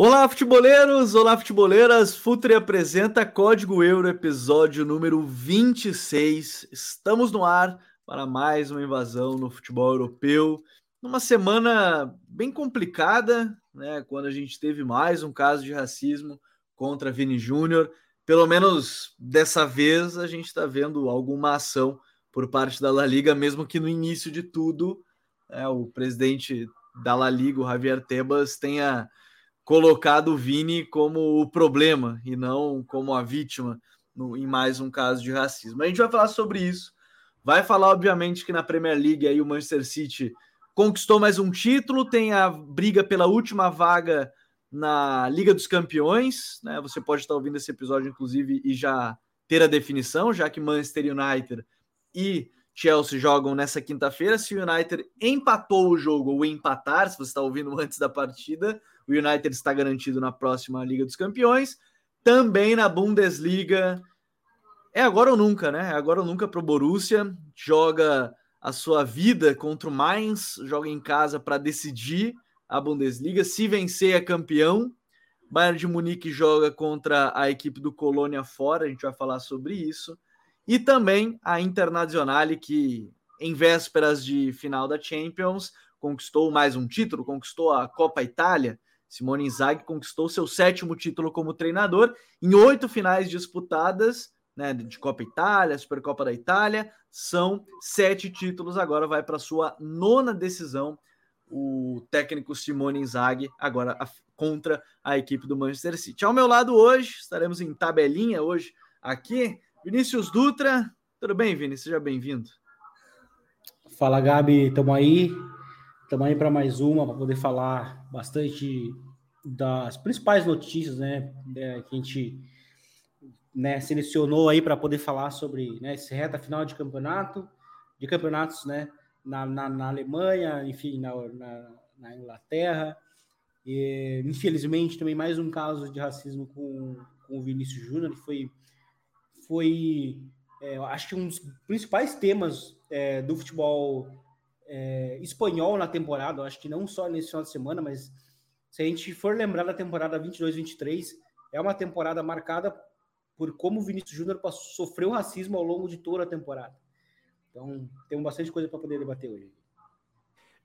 Olá, futeboleiros! Olá, futeboleiras! Futre apresenta Código Euro, episódio número 26. Estamos no ar para mais uma invasão no futebol europeu. Numa semana bem complicada, né? Quando a gente teve mais um caso de racismo contra Vini Júnior. Pelo menos dessa vez a gente está vendo alguma ação por parte da La Liga, mesmo que no início de tudo, né, o presidente da La Liga, o Javier Tebas, tenha colocado o Vini como o problema e não como a vítima no, em mais um caso de racismo. A gente vai falar sobre isso. Vai falar, obviamente, que na Premier League aí o Manchester City conquistou mais um título, tem a briga pela última vaga na Liga dos Campeões, né? Você pode estar ouvindo esse episódio, inclusive, e já ter a definição, já que Manchester United e Chelsea jogam nessa quinta-feira. Se o United empatou o jogo ou empatar, se você está ouvindo antes da partida, o United está garantido na próxima Liga dos Campeões. Também na Bundesliga. É agora ou nunca, né? É agora ou nunca para o Borussia. Joga a sua vida contra o Mainz, joga em casa para decidir a Bundesliga. Se vencer, é campeão. Bayern de Munique joga contra a equipe do Colônia fora, a gente vai falar sobre isso. E também a Internazionale, que em vésperas de final da Champions conquistou mais um título, conquistou a Copa Itália Simone Inzaghi conquistou seu sétimo título como treinador em oito finais disputadas, né, de Copa Itália, Supercopa da Itália, são sete títulos. Agora vai para sua nona decisão. O técnico Simone Inzaghi agora a, contra a equipe do Manchester City. Ao meu lado hoje, estaremos em tabelinha hoje aqui. Vinícius Dutra, tudo bem, Vini? Seja bem-vindo. Fala, Gabi, estamos aí. Estamos aí para mais uma, para poder falar bastante das principais notícias, né, é, que a gente né, selecionou aí para poder falar sobre né, esse reta final de campeonato, de campeonatos, né, na, na, na Alemanha, enfim, na, na, na, Inglaterra. E, infelizmente, também mais um caso de racismo com, com o Vinícius Júnior, que foi, foi é, acho que um dos principais temas é, do futebol é, espanhol na temporada, acho que não só nesse final de semana, mas se a gente for lembrar da temporada 22-23, é uma temporada marcada por como o Vinícius Júnior sofreu racismo ao longo de toda a temporada. Então, temos bastante coisa para poder debater hoje.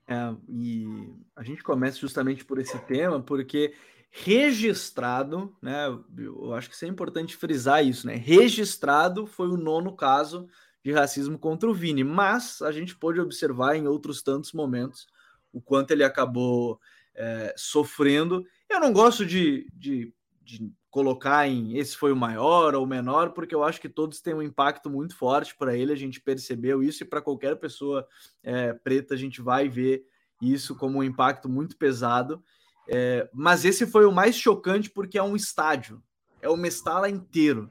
É, e a gente começa justamente por esse tema, porque registrado, né? Eu acho que isso é importante frisar isso, né? Registrado foi o nono caso de racismo contra o Vini, mas a gente pôde observar em outros tantos momentos o quanto ele acabou é, sofrendo. Eu não gosto de, de, de, colocar em esse foi o maior ou o menor, porque eu acho que todos têm um impacto muito forte para ele. A gente percebeu isso e para qualquer pessoa é, preta a gente vai ver isso como um impacto muito pesado. É, mas esse foi o mais chocante porque é um estádio, é o Mestala inteiro.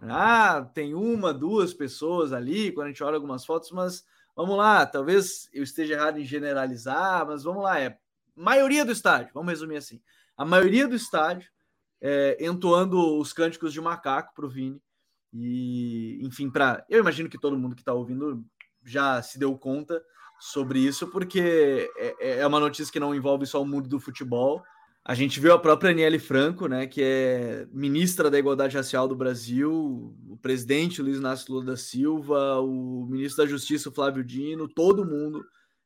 Ah, tem uma, duas pessoas ali, quando a gente olha algumas fotos, mas vamos lá, talvez eu esteja errado em generalizar, mas vamos lá, é maioria do estádio, vamos resumir assim. A maioria do estádio é, entoando os cânticos de macaco para o Vini. E, enfim, para. Eu imagino que todo mundo que está ouvindo já se deu conta sobre isso, porque é, é uma notícia que não envolve só o mundo do futebol, a gente viu a própria Aniele Franco, né, que é ministra da Igualdade Racial do Brasil, o presidente Luiz Inácio Lula da Silva, o ministro da Justiça Flávio Dino, todo mundo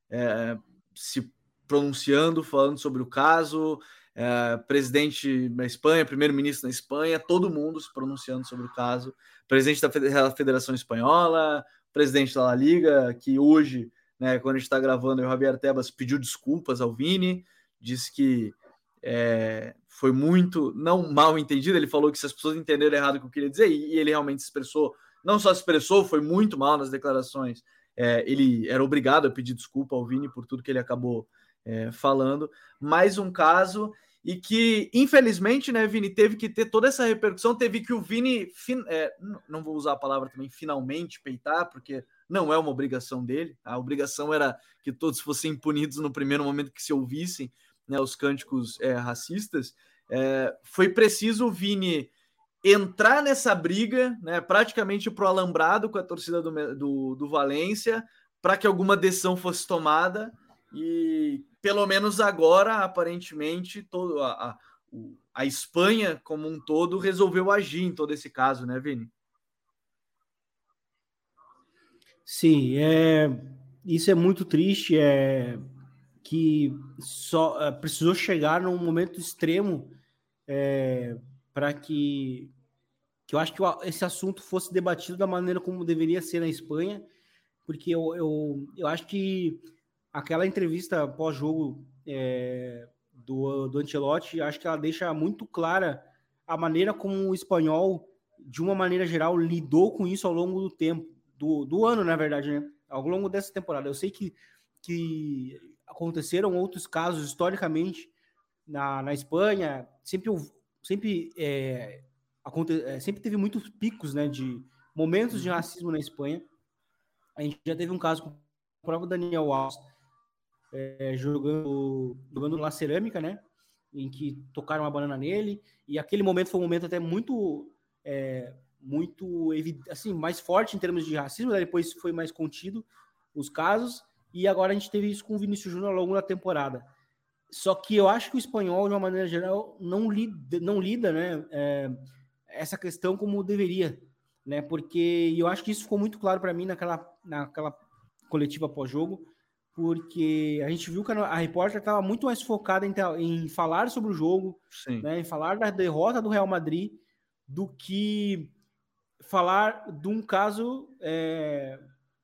é, se pronunciando, falando sobre o caso, é, presidente na Espanha, primeiro-ministro na Espanha, todo mundo se pronunciando sobre o caso, presidente da Federação Espanhola, presidente da La Liga, que hoje, né, quando a gente está gravando, o Javier Tebas pediu desculpas ao Vini, disse que é, foi muito, não mal entendido. Ele falou que se as pessoas entenderam errado o que eu queria dizer, e, e ele realmente se expressou, não só se expressou, foi muito mal nas declarações. É, ele era obrigado a pedir desculpa ao Vini por tudo que ele acabou é, falando. Mais um caso, e que, infelizmente, né, Vini, teve que ter toda essa repercussão, teve que o Vini, é, não vou usar a palavra também, finalmente peitar, porque não é uma obrigação dele, a obrigação era que todos fossem punidos no primeiro momento que se ouvissem né, os cânticos é, racistas, é, foi preciso o Vini entrar nessa briga, né, praticamente para o alambrado com a torcida do, do, do Valência, para que alguma decisão fosse tomada, e pelo menos agora, aparentemente, todo, a, a, a Espanha como um todo resolveu agir em todo esse caso, né, Vini? Sim, é, isso é muito triste, é que só é, precisou chegar num momento extremo é, para que, que eu acho que esse assunto fosse debatido da maneira como deveria ser na Espanha, porque eu, eu, eu acho que aquela entrevista pós-jogo é, do, do Ancelotti, acho que ela deixa muito clara a maneira como o espanhol, de uma maneira geral, lidou com isso ao longo do tempo, do, do ano, na verdade, né? Ao longo dessa temporada. Eu sei que, que aconteceram outros casos historicamente na, na Espanha, sempre, sempre, é, aconte, é, sempre teve muitos picos né, de momentos de racismo na Espanha. A gente já teve um caso com o próprio Daniel Alves, é, jogando, jogando na cerâmica, né? Em que tocaram uma banana nele, e aquele momento foi um momento até muito, é, muito assim, mais forte em termos de racismo, né? depois foi mais contido os casos, e agora a gente teve isso com o Vinícius Júnior ao longo da temporada. Só que eu acho que o espanhol, de uma maneira geral, não lida, não lida né, é, essa questão como deveria, né? Porque eu acho que isso ficou muito claro para mim naquela, naquela coletiva pós-jogo, porque a gente viu que a repórter estava muito mais focada em, em, falar sobre o jogo, né, em falar da derrota do Real Madrid, do que falar de um caso é,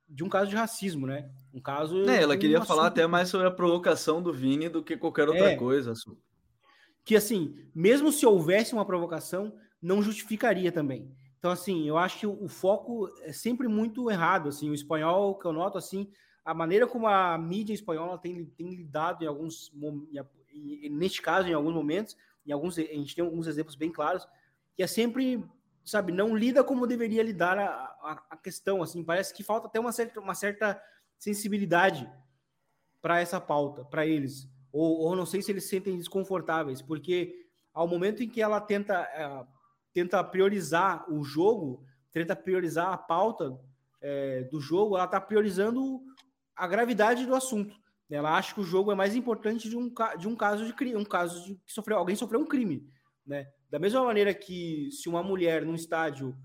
de um caso de racismo, né? Um caso. É, ela queria um falar até mais sobre a provocação do Vini do que qualquer outra é, coisa. Que assim, mesmo se houvesse uma provocação, não justificaria também. Então, assim, eu acho que o foco é sempre muito errado. Assim, o espanhol, que eu noto, assim, a maneira como a mídia espanhola tem, tem lidado em alguns, neste caso, em alguns momentos, em alguns, a gente tem alguns exemplos bem claros, que é sempre, sabe, não lida como deveria lidar a, a, a questão, assim, parece que falta até uma certa, uma certa sensibilidade para essa pauta, para eles, ou, ou não sei se eles se sentem desconfortáveis, porque ao momento em que ela tenta, é, tenta priorizar o jogo, tenta priorizar a pauta é, do jogo, ela está priorizando a gravidade do assunto. Ela acha que o jogo é mais importante de um, de um caso de crime, um caso de que sofreu, alguém sofreu um crime, né? Da mesma maneira que se uma mulher num estádio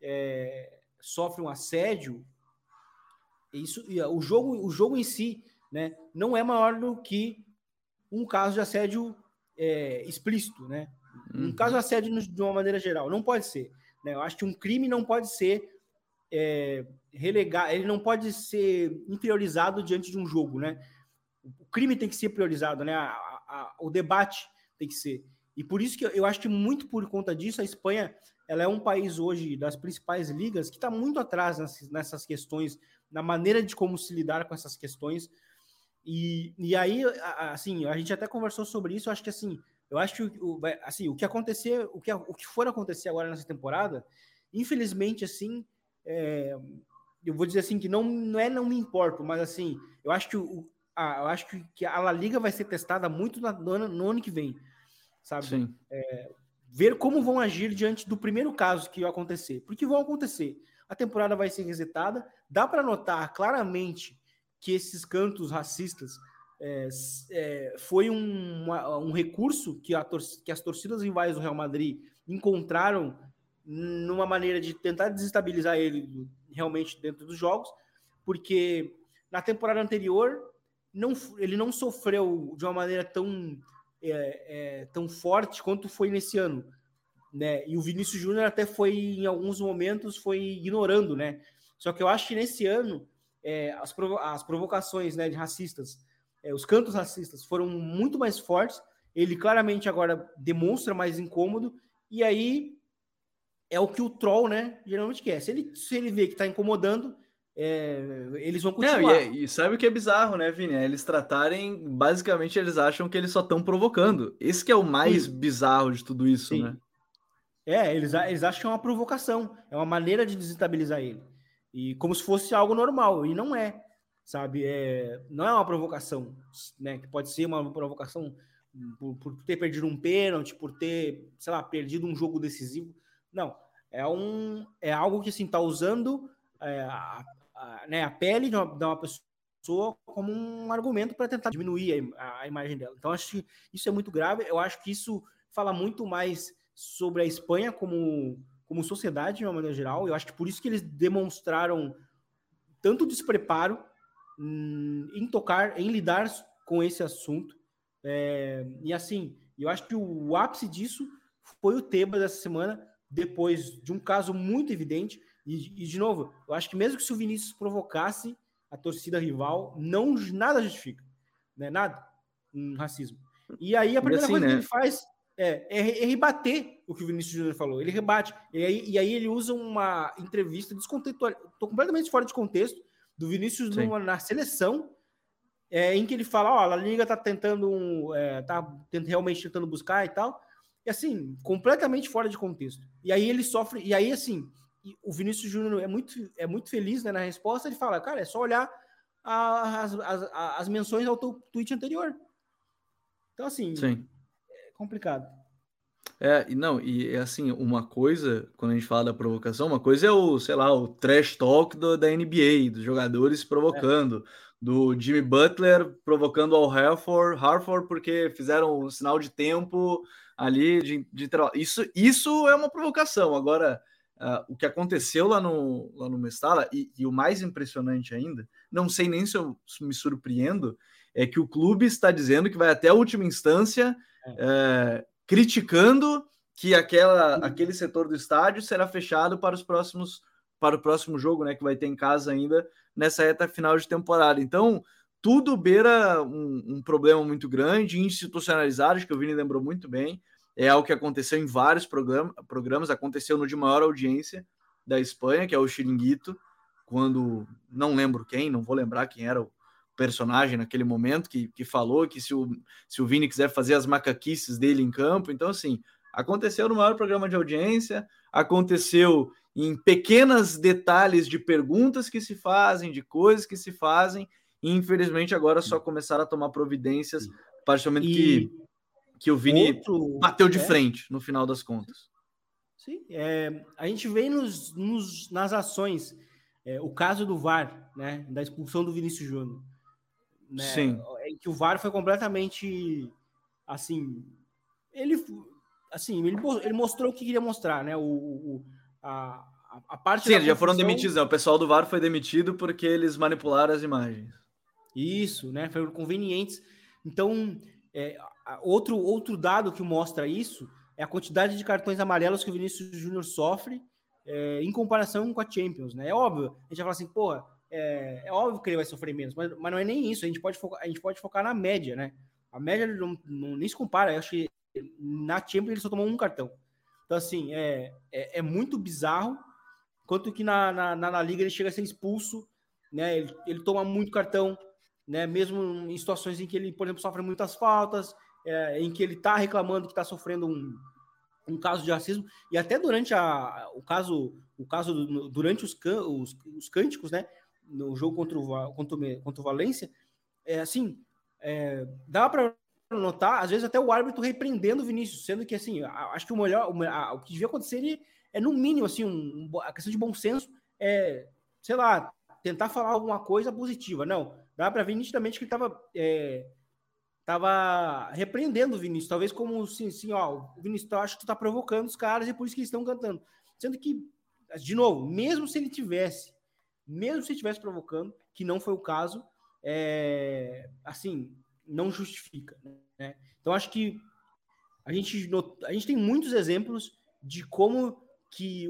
é, sofre um assédio, isso, o jogo, o jogo em si, né, não é maior do que um caso de assédio é, explícito, né? Um caso de assédio de uma maneira geral, não pode ser. Né? Eu acho que um crime não pode ser é, relegar, ele não pode ser inferiorizado diante de um jogo, né? O crime tem que ser priorizado, né? A, a, o debate tem que ser. E por isso que eu, eu acho que muito por conta disso a Espanha ela é um país hoje das principais ligas que está muito atrás nessas, nessas, questões, na maneira de como se lidar com essas questões. E, e aí, assim, a gente até conversou sobre isso. Eu acho que assim, eu acho que o, assim, o que acontecer, o que, o que for acontecer agora nessa temporada, infelizmente, assim, é, eu vou dizer assim que não, não é não me importo, mas assim, eu acho que o, a, eu acho que a La Liga vai ser testada muito no ano, no ano que vem, sabe? É, ver como vão agir diante do primeiro caso que acontecer, porque vão acontecer. A temporada vai ser resetada, dá para notar claramente que esses cantos racistas é, é, foi um, uma, um recurso que, a tor que as torcidas rivais do Real Madrid encontraram numa maneira de tentar desestabilizar ele realmente dentro dos jogos, porque na temporada anterior não, ele não sofreu de uma maneira tão, é, é, tão forte quanto foi nesse ano. Né? E o Vinícius Júnior até foi, em alguns momentos, foi ignorando, né? Só que eu acho que nesse ano é, as, provo as provocações né, de racistas, é, os cantos racistas foram muito mais fortes. Ele claramente agora demonstra mais incômodo, e aí é o que o troll, né, geralmente quer. Se ele, se ele vê que está incomodando, é, eles vão continuar. Não, e, é, e, sabe o que é bizarro, né, Vini? É eles tratarem, basicamente, eles acham que eles só estão provocando. Esse que é o mais Sim. bizarro de tudo isso, Sim. né? É, eles, eles acham que é uma provocação, é uma maneira de desestabilizar ele. E como se fosse algo normal, e não é, sabe? É, não é uma provocação, né? Que pode ser uma provocação por, por ter perdido um pênalti, por ter, sei lá, perdido um jogo decisivo. Não, é um é algo que assim tá usando é, a, a, né, a pele de uma, de uma pessoa como um argumento para tentar diminuir a, a, imagem dela. Então acho que isso é muito grave. Eu acho que isso fala muito mais sobre a Espanha como como sociedade de uma maneira geral. Eu acho que por isso que eles demonstraram tanto despreparo hum, em tocar, em lidar com esse assunto. É, e assim, eu acho que o ápice disso foi o Tebas dessa semana, depois de um caso muito evidente. E, e, de novo, eu acho que mesmo que se o Vinícius provocasse a torcida rival, não nada justifica, né? Nada, um racismo. E aí a primeira assim, coisa né? que ele faz é, é, é, rebater o que o Vinícius Júnior falou. Ele rebate. E aí, e aí ele usa uma entrevista descontextualizada. Estou completamente fora de contexto do Vinícius numa, na seleção, é, em que ele fala: Ó, a Liga está tentando, é, tá realmente tentando buscar e tal. E assim, completamente fora de contexto. E aí ele sofre, e aí assim, o Vinícius Júnior é muito, é muito feliz né, na resposta, ele fala, cara, é só olhar as, as, as menções ao teu tweet anterior. Então, assim, Sim. é complicado. É, e não, e é assim, uma coisa, quando a gente fala da provocação, uma coisa é o, sei lá, o trash talk do, da NBA, dos jogadores provocando, é. Do Jimmy Butler provocando ao Harford, Harford porque fizeram um sinal de tempo ali de, de isso isso é uma provocação. Agora, uh, o que aconteceu lá no lá no Mestala e, e, o mais impressionante ainda, não sei nem se eu me surpreendo, é que o clube está dizendo que vai até a última instância é. É, criticando que aquela aquele setor do estádio será fechado para os próximos para o próximo jogo, né, que vai ter em casa ainda nessa reta final de temporada. Então, tudo beira um, um, problema muito grande, institucionalizado, que o Vini lembrou muito bem. É algo que aconteceu em vários programa, programas, aconteceu no de maior audiência da Espanha, que é o Chiringuito, quando não lembro quem, não vou lembrar quem era o personagem naquele momento, que, que falou que se o, se o Vini quiser fazer as macaquices dele em campo, então assim, aconteceu no maior programa de audiência, aconteceu em pequenos detalhes de perguntas que se fazem, de coisas que se fazem, e infelizmente agora só começaram a tomar providências a partir do momento e... que, que o Vini Outro... bateu de é. frente no final das contas. Sim, é, a gente vê nos, nos nas ações é, o caso do VAR, né, da expulsão do Vinícius Júnior. Né, Sim. Em que o VAR foi completamente assim. Ele assim, ele, ele mostrou o que queria mostrar, né? O, o a, a parte. Sim, já foram demitidos, né? O pessoal do VAR foi demitido porque eles manipularam as imagens. Isso, né? Foram convenientes. Então, é, outro, outro dado que mostra isso é a quantidade de cartões amarelos que o Vinícius Júnior sofre é, em comparação com a Champions, né? É óbvio, a gente vai falar assim, pô, é, é, óbvio que ele vai sofrer menos, mas, mas não é nem isso, a gente pode focar, a gente pode focar na média, né? A média não, não, nem se compara, eu acho que na Champions ele só tomou um cartão. Então, assim, é, é, é muito bizarro, quanto que na, na, na, Liga ele chega a ser expulso, né? Ele, ele toma muito cartão, né? Mesmo em situações em que ele, por exemplo, sofre muitas faltas, é, em que ele está reclamando que está sofrendo um, um caso de racismo e até durante a, o caso o caso durante os, can, os, os, cânticos, né? No jogo contra o, contra o, contra o Valência, é assim, é, dá para notar, às vezes até o árbitro repreendendo o Vinícius, sendo que assim, acho que o melhor, o, a, o que devia acontecer é no mínimo assim, um, a questão de bom senso é, sei lá, tentar falar alguma coisa positiva. Não, dá para ver nitidamente que ele estava é, tava repreendendo o Vinícius, talvez como assim, assim ó, o Vinícius, eu acho que tu tá provocando os caras e por isso que eles estão cantando. Sendo que, de novo, mesmo se ele tivesse, mesmo se ele tivesse provocando, que não foi o caso, é, assim, não justifica, né? Então acho que a gente, a gente tem muitos exemplos de como que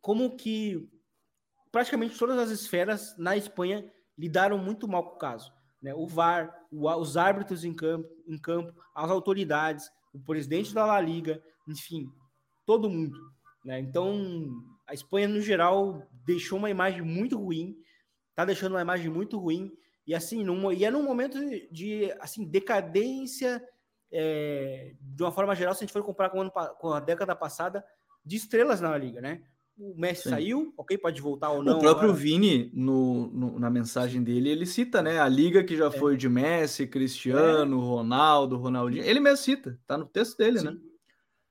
como que praticamente todas as esferas na Espanha lidaram muito mal com o caso. Né? O VAR, os árbitros em campo, em campo, as autoridades, o presidente da La Liga, enfim, todo mundo. Né? Então, a Espanha, no geral, deixou uma imagem muito ruim tá deixando uma imagem muito ruim. E assim, num, e é num momento de assim, decadência, é, de uma forma geral, se a gente for comparar com, ano, com a década passada, de estrelas na liga, né? O Messi Sim. saiu, ok, pode voltar ou não. O próprio agora. Vini, no, no, na mensagem dele, ele cita, né? A liga que já é. foi de Messi, Cristiano, é. Ronaldo, Ronaldinho. Ele mesmo cita, tá no texto dele, né? Sim. né?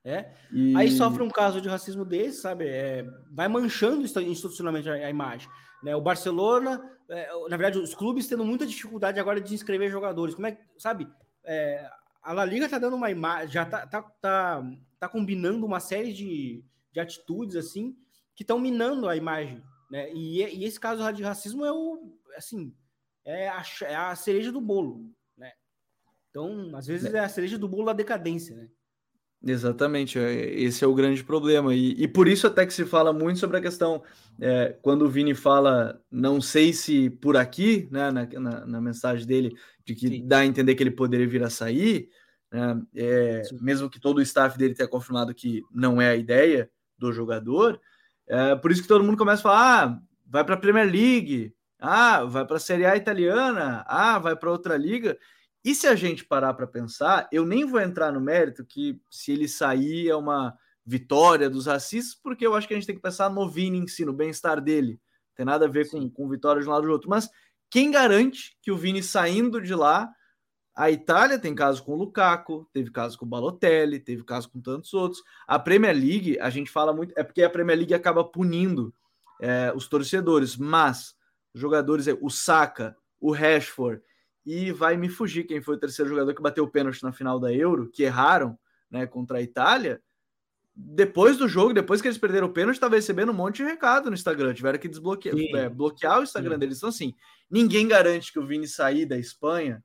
É. E... Aí sofre um caso de racismo desse, sabe? É, vai manchando institucionalmente a, a imagem. Né? O Barcelona, é, na verdade, os clubes tendo muita dificuldade agora de inscrever jogadores. Como é que, sabe? É, a La Liga tá dando uma imagem, já tá, tá, tá, tá combinando uma série de, de atitudes assim que estão minando a imagem. Né? E, e, esse caso de racismo é o assim é a, é a cereja do bolo. Né? Então, às vezes é a cereja do bolo da decadência. Né? Exatamente, é, esse é o grande problema. E, e por isso até que se fala muito sobre a questão, é, quando o Vini fala, não sei se por aqui, né, na, na, na mensagem dele, de que Sim. dá a entender que ele poderia vir a sair, né, é, mesmo que todo o staff dele tenha confirmado que não é a ideia do jogador, é, por isso que todo mundo começa a falar, ah, vai para a Premier League, ah, vai para a Série A italiana, ah, vai para outra liga, e se a gente parar para pensar, eu nem vou entrar no mérito que se ele sair é uma vitória dos racistas, porque eu acho que a gente tem que pensar no Vini em si, no bem-estar dele. Não tem nada a ver com, com vitória de um lado ou do outro. Mas quem garante que o Vini saindo de lá, a Itália tem caso com o Lukaku, teve caso com o Balotelli, teve caso com tantos outros. A Premier League, a gente fala muito, é porque a Premier League acaba punindo é, os torcedores, mas os jogadores, o Saka, o Rashford e vai me fugir quem foi o terceiro jogador que bateu o pênalti na final da Euro, que erraram né, contra a Itália. Depois do jogo, depois que eles perderam o pênalti, estava recebendo um monte de recado no Instagram. Tiveram que desbloquear, é, bloquear o Instagram Sim. deles. Então, assim, ninguém garante que o Vini sair da Espanha,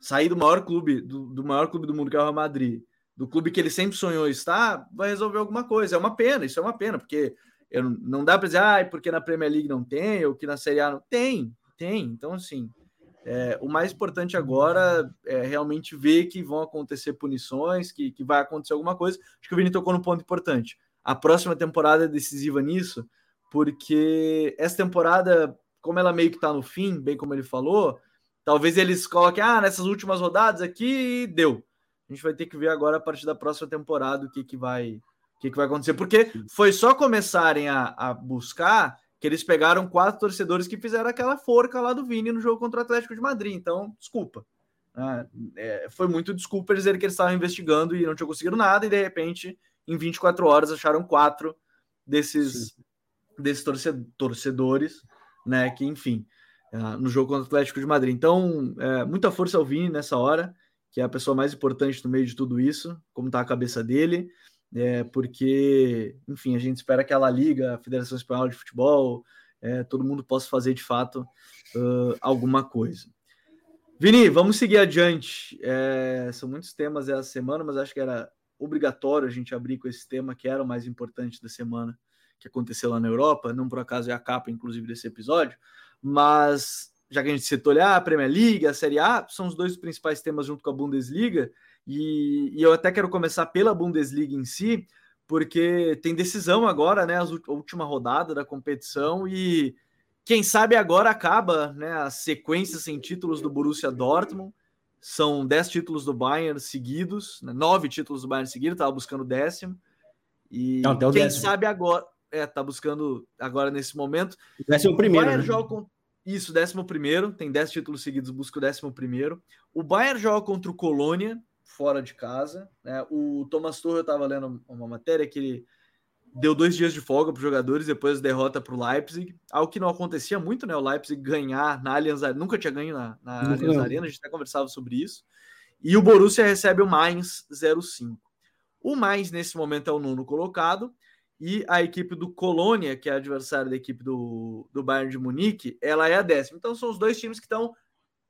sair do maior clube, do, do maior clube do mundo, que é o Real Madrid, do clube que ele sempre sonhou estar, vai resolver alguma coisa. É uma pena, isso é uma pena, porque eu, não dá para dizer, ah, porque na Premier League não tem, ou que na Série A não tem, tem. Então, assim, é, o mais importante agora é realmente ver que vão acontecer punições, que, que vai acontecer alguma coisa. Acho que o Vini tocou no ponto importante. A próxima temporada é decisiva nisso, porque essa temporada, como ela meio que está no fim, bem como ele falou, talvez eles coloquem, ah, nessas últimas rodadas aqui deu. A gente vai ter que ver agora a partir da próxima temporada o que, que vai o que, que vai acontecer, porque foi só começarem a, a buscar que eles pegaram quatro torcedores que fizeram aquela forca lá do Vini no jogo contra o Atlético de Madrid. Então, desculpa. Ah, é, foi muito desculpa dizerem que eles estavam investigando e não tinham conseguido nada, e de repente, em 24 horas, acharam quatro desses, desses torcedores, né? Que, enfim, ah, no jogo contra o Atlético de Madrid. Então, é, muita força ao Vini nessa hora, que é a pessoa mais importante no meio de tudo isso, como está a cabeça dele é, porque, enfim, a gente espera que a Liga, a Federação Espanhola de Futebol, é, todo mundo possa fazer de fato uh, alguma coisa. Vini, vamos seguir adiante. É, são muitos temas essa semana, mas acho que era obrigatório a gente abrir com esse tema que era o mais importante da semana que aconteceu lá na Europa. Não por acaso é a capa, inclusive, desse episódio, mas já que a gente citou a Premier League, a Série A, são os dois principais temas junto com a Bundesliga. E, e eu até quero começar pela Bundesliga em si, porque tem decisão agora, né? A última rodada da competição e quem sabe agora acaba né, a sequência sem títulos do Borussia Dortmund. São dez títulos do Bayern seguidos, né, nove títulos do Bayern seguidos, estava buscando décimo. E Não, quem décimo. sabe agora, é, tá buscando agora nesse momento. Décimo primeiro. O Bayern né? joga com, isso, décimo primeiro, tem dez títulos seguidos, busca o décimo primeiro. O Bayern joga contra o Colônia, fora de casa. Né? O Thomas Tuchel, eu estava lendo uma matéria que ele deu dois dias de folga para os jogadores depois da derrota para o Leipzig, algo que não acontecia muito, né? O Leipzig ganhar na Allianz Arena, nunca tinha ganho na, na Allianz Arena, a gente até conversava sobre isso. E o Borussia recebe o Mainz 05. O Mainz, nesse momento, é o nono colocado, e a equipe do Colônia, que é adversário da equipe do, do Bayern de Munique, ela é a décima. Então são os dois times que estão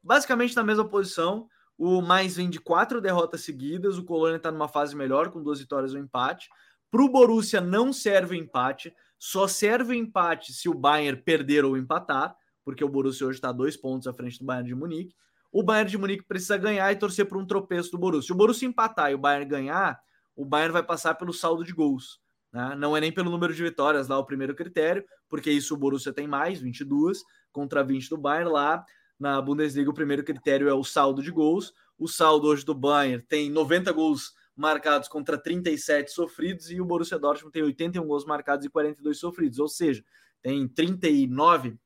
basicamente na mesma posição. O mais vem de quatro derrotas seguidas. O Colônia está numa fase melhor, com duas vitórias e um empate. Para o Borussia não serve o empate, só serve o empate se o Bayern perder ou empatar, porque o Borussia hoje está dois pontos à frente do Bayern de Munique. O Bayern de Munique precisa ganhar e torcer por um tropeço do Borussia. Se o Borussia empatar e o Bayern ganhar, o Bayern vai passar pelo saldo de gols. Né? Não é nem pelo número de vitórias lá o primeiro critério, porque isso o Borussia tem mais, 22, contra 20 do Bayern. Lá na Bundesliga, o primeiro critério é o saldo de gols. O saldo hoje do Bayern tem 90 gols marcados contra 37 sofridos e o Borussia Dortmund tem 81 gols marcados e 42 sofridos, ou seja, tem 39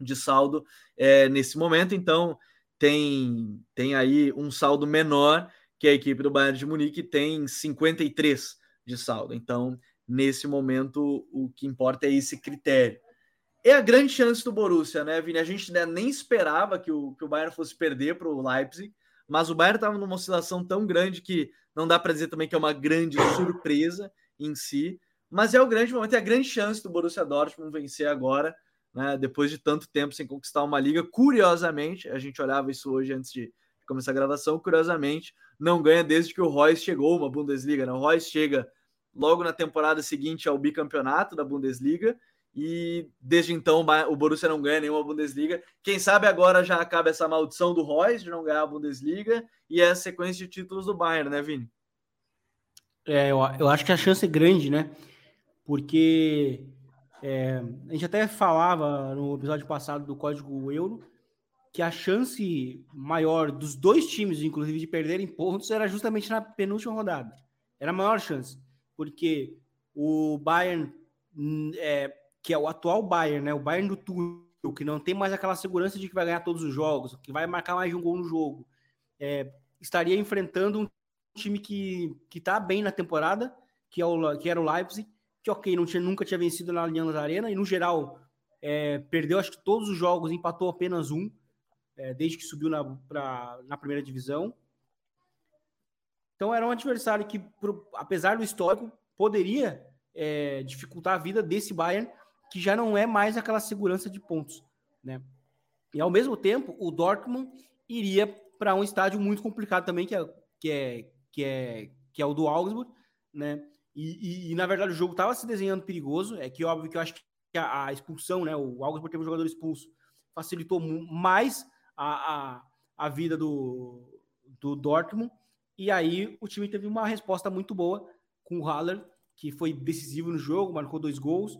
de saldo é, nesse momento, então tem, tem aí um saldo menor que a equipe do Bayern de Munique tem 53 de saldo. Então, nesse momento, o que importa é esse critério. É a grande chance do Borussia, né, Vini? A gente né, nem esperava que o, que o Bayern fosse perder para o Leipzig, mas o Bayern estava numa oscilação tão grande que não dá para dizer também que é uma grande surpresa em si, mas é o grande momento, é a grande chance do Borussia Dortmund vencer agora né, depois de tanto tempo sem conquistar uma liga. Curiosamente, a gente olhava isso hoje antes de começar a gravação, curiosamente, não ganha desde que o Royce chegou uma Bundesliga. Né? O Royce chega logo na temporada seguinte ao bicampeonato da Bundesliga e desde então o Borussia não ganha nenhuma Bundesliga. Quem sabe agora já acaba essa maldição do Royce de não ganhar a Bundesliga e a sequência de títulos do Bayern, né, Vini? É, eu, eu acho que a chance é grande, né? Porque é, a gente até falava no episódio passado do Código Euro que a chance maior dos dois times, inclusive, de perderem pontos era justamente na penúltima rodada. Era a maior chance, porque o Bayern, hum, é, que é o atual Bayern, né, o Bayern do Tuchel, que não tem mais aquela segurança de que vai ganhar todos os jogos, que vai marcar mais de um gol no jogo, é, estaria enfrentando um time que está bem na temporada, que, é o, que era o Leipzig, que ok, não tinha, nunca tinha vencido na Allianz Arena e no geral é, perdeu acho que todos os jogos, empatou apenas um, é, desde que subiu na, pra, na primeira divisão. Então era um adversário que, apesar do histórico, poderia é, dificultar a vida desse Bayern, que já não é mais aquela segurança de pontos, né? E ao mesmo tempo, o Dortmund iria para um estádio muito complicado também, que é, que é, que é, que é o do Augsburg, né? E, e, e, na verdade o jogo estava se desenhando perigoso. É que óbvio que eu acho que a, a expulsão, né? O Augsburg teve um jogador expulso, facilitou mais a, a, a vida do, do Dortmund. E aí o time teve uma resposta muito boa com o Haller, que foi decisivo no jogo, marcou dois gols.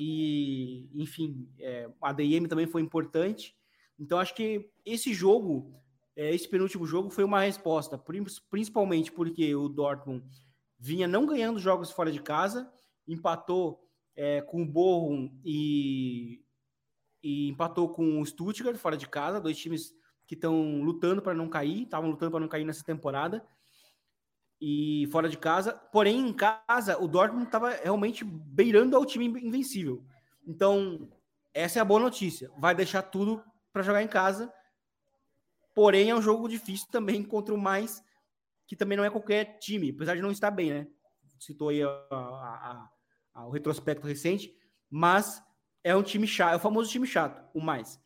E, enfim, é, a DM também foi importante. Então acho que esse jogo, é, esse penúltimo jogo, foi uma resposta, principalmente porque o Dortmund vinha não ganhando jogos fora de casa, empatou é, com o Bochum e, e empatou com o Stuttgart fora de casa, dois times que estão lutando para não cair, estavam lutando para não cair nessa temporada e fora de casa. Porém, em casa, o Dortmund estava realmente beirando ao time invencível. Então, essa é a boa notícia. Vai deixar tudo para jogar em casa. Porém, é um jogo difícil também contra o mais que também não é qualquer time, apesar de não estar bem, né? Citou aí a, a, a, o retrospecto recente, mas é um time chato, é o famoso time chato, o mais.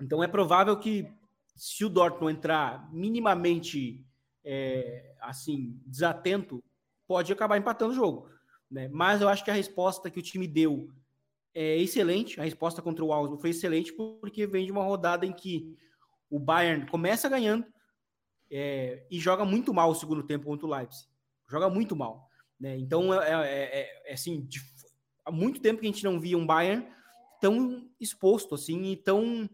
Então é provável que se o Dortmund entrar minimamente é, assim desatento, pode acabar empatando o jogo. Né? Mas eu acho que a resposta que o time deu é excelente. A resposta contra o Augsburg foi excelente porque vem de uma rodada em que o Bayern começa ganhando, é, e joga muito mal o segundo tempo contra o Leipzig. Joga muito mal. Né? Então, é, é, é, é assim, de, há muito tempo que a gente não via um Bayern tão exposto assim e tão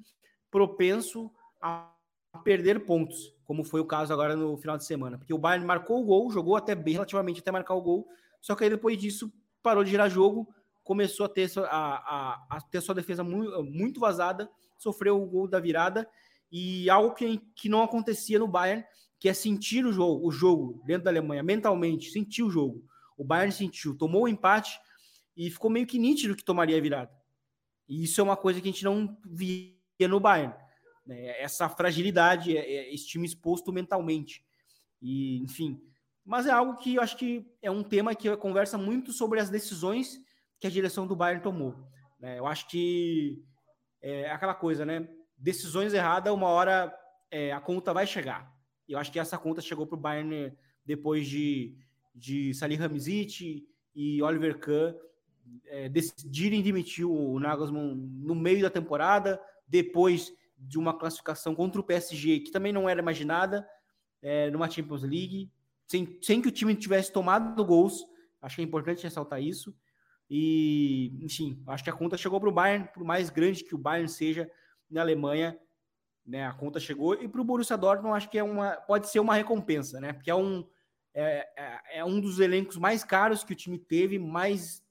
propenso a perder pontos, como foi o caso agora no final de semana. Porque o Bayern marcou o gol, jogou até bem relativamente até marcar o gol, só que aí depois disso parou de girar jogo, começou a ter, a, a, a ter sua defesa muito, muito vazada, sofreu o gol da virada e algo que, que não acontecia no Bayern, que é sentir o jogo, o jogo dentro da Alemanha, mentalmente, sentir o jogo. O Bayern sentiu, tomou o empate e ficou meio que nítido que tomaria a virada. E isso é uma coisa que a gente não via no Bayern. Né? Essa fragilidade, é, é, esse time exposto mentalmente. E, enfim. Mas é algo que eu acho que é um tema que conversa muito sobre as decisões que a direção do Bayern tomou. Né? Eu acho que é aquela coisa, né? decisões erradas, uma hora é, a conta vai chegar. E eu acho que essa conta chegou para o Bayern depois de, de Salih Hamzic e Oliver Kahn é, decidirem demitir o Nagelsmann no meio da temporada, depois de uma classificação contra o PSG, que também não era imaginada, é, numa Champions League, sem, sem que o time tivesse tomado gols. Acho que é importante ressaltar isso. E, enfim, acho que a conta chegou para o Bayern, por mais grande que o Bayern seja na Alemanha, né? A conta chegou. E para o Borussia Dortmund, acho que é uma, pode ser uma recompensa, né? Porque é um, é, é, é um dos elencos mais caros que o time teve, mais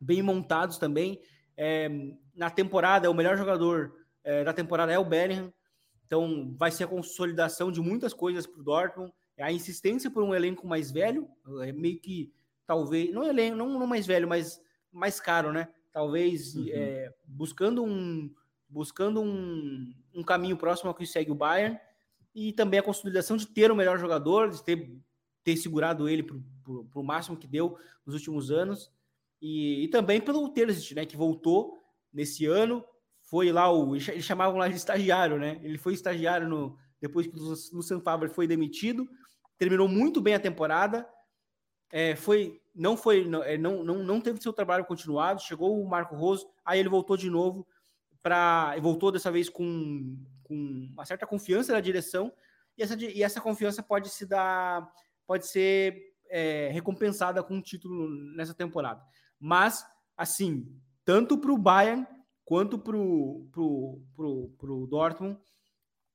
bem montados também. É, na temporada, o melhor jogador é, da temporada é o Bellingham. Então, vai ser a consolidação de muitas coisas para o Dortmund. É a insistência por um elenco mais velho, é meio que talvez, não elenco, não, não mais velho, mas mais caro, né? Talvez uhum. é, buscando um buscando um, um caminho próximo ao que segue o Bayern e também a consolidação de ter o melhor jogador, de ter, ter segurado ele para o máximo que deu nos últimos anos e, e também pelo Terzic, né? Que voltou nesse ano, foi lá o eles chamavam lá de estagiário, né? Ele foi estagiário no depois que o Luciano Favre foi demitido, terminou muito bem a temporada, é, foi não foi não, é, não, não, teve seu trabalho continuado, chegou o Marco Roso, aí ele voltou de novo para voltou dessa vez com, com uma certa confiança da direção e essa, e essa confiança pode se dar pode ser é, recompensada com um título nessa temporada. Mas assim, tanto para o Bayern quanto para o pro, pro, pro Dortmund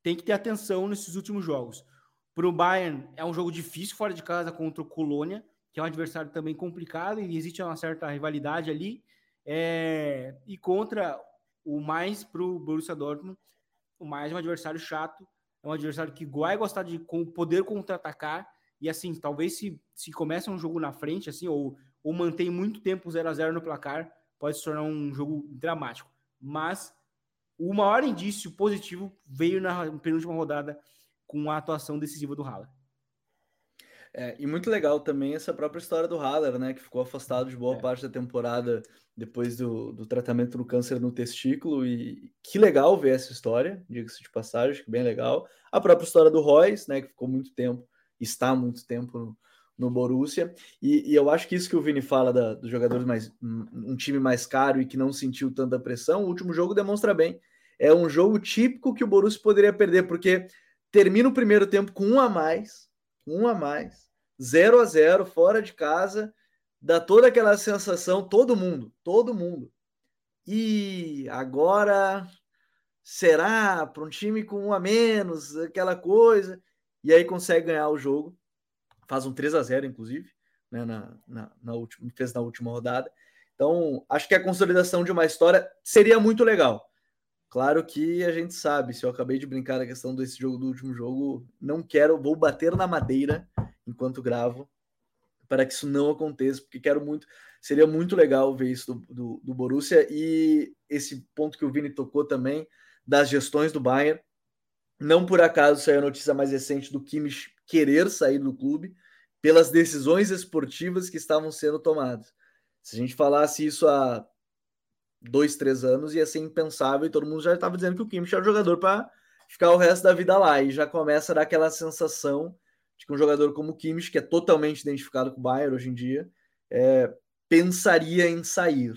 tem que ter atenção nesses últimos jogos. Para o Bayern é um jogo difícil fora de casa contra o Colônia, que é um adversário também complicado e existe uma certa rivalidade ali. É, e contra o mais para o Borussia Dortmund, o mais é um adversário chato, é um adversário que vai gostar de poder contra-atacar. E assim, talvez se, se começa um jogo na frente, assim, ou, ou mantém muito tempo 0 a 0 no placar, pode se tornar um jogo dramático. Mas o maior indício positivo veio na penúltima rodada com a atuação decisiva do Haller. É, e muito legal também essa própria história do Haller, né? Que ficou afastado de boa é. parte da temporada depois do, do tratamento do câncer no testículo. E que legal ver essa história, diga-se de passagem, que bem legal. A própria história do Royce, né? Que ficou muito tempo, está muito tempo no, Borussia. E, e, eu acho que isso que o Vini fala da, dos jogadores mais. um time mais caro e que não sentiu tanta pressão, o último jogo demonstra bem. É um jogo típico que o Borussia poderia perder, porque termina o primeiro tempo com um a mais um a mais, 0 a 0 fora de casa, dá toda aquela sensação, todo mundo, todo mundo. E agora será para um time com um a menos, aquela coisa, e aí consegue ganhar o jogo, faz um 3 a 0 inclusive, né, na, na, na última, fez na última rodada. Então, acho que a consolidação de uma história seria muito legal. Claro que a gente sabe, se eu acabei de brincar na questão desse jogo do último jogo, não quero, vou bater na madeira enquanto gravo para que isso não aconteça, porque quero muito, seria muito legal ver isso do, do, do Borussia e esse ponto que o Vini tocou também das gestões do Bayern. Não por acaso saiu a notícia mais recente do Kimmich querer sair do clube pelas decisões esportivas que estavam sendo tomadas. Se a gente falasse isso há dois, três anos, ia ser impensável e todo mundo já estava dizendo que o Kimmich era o jogador para ficar o resto da vida lá. E já começa a dar aquela sensação de que um jogador como o Kimmich, que é totalmente identificado com o Bayern hoje em dia, é, pensaria em sair.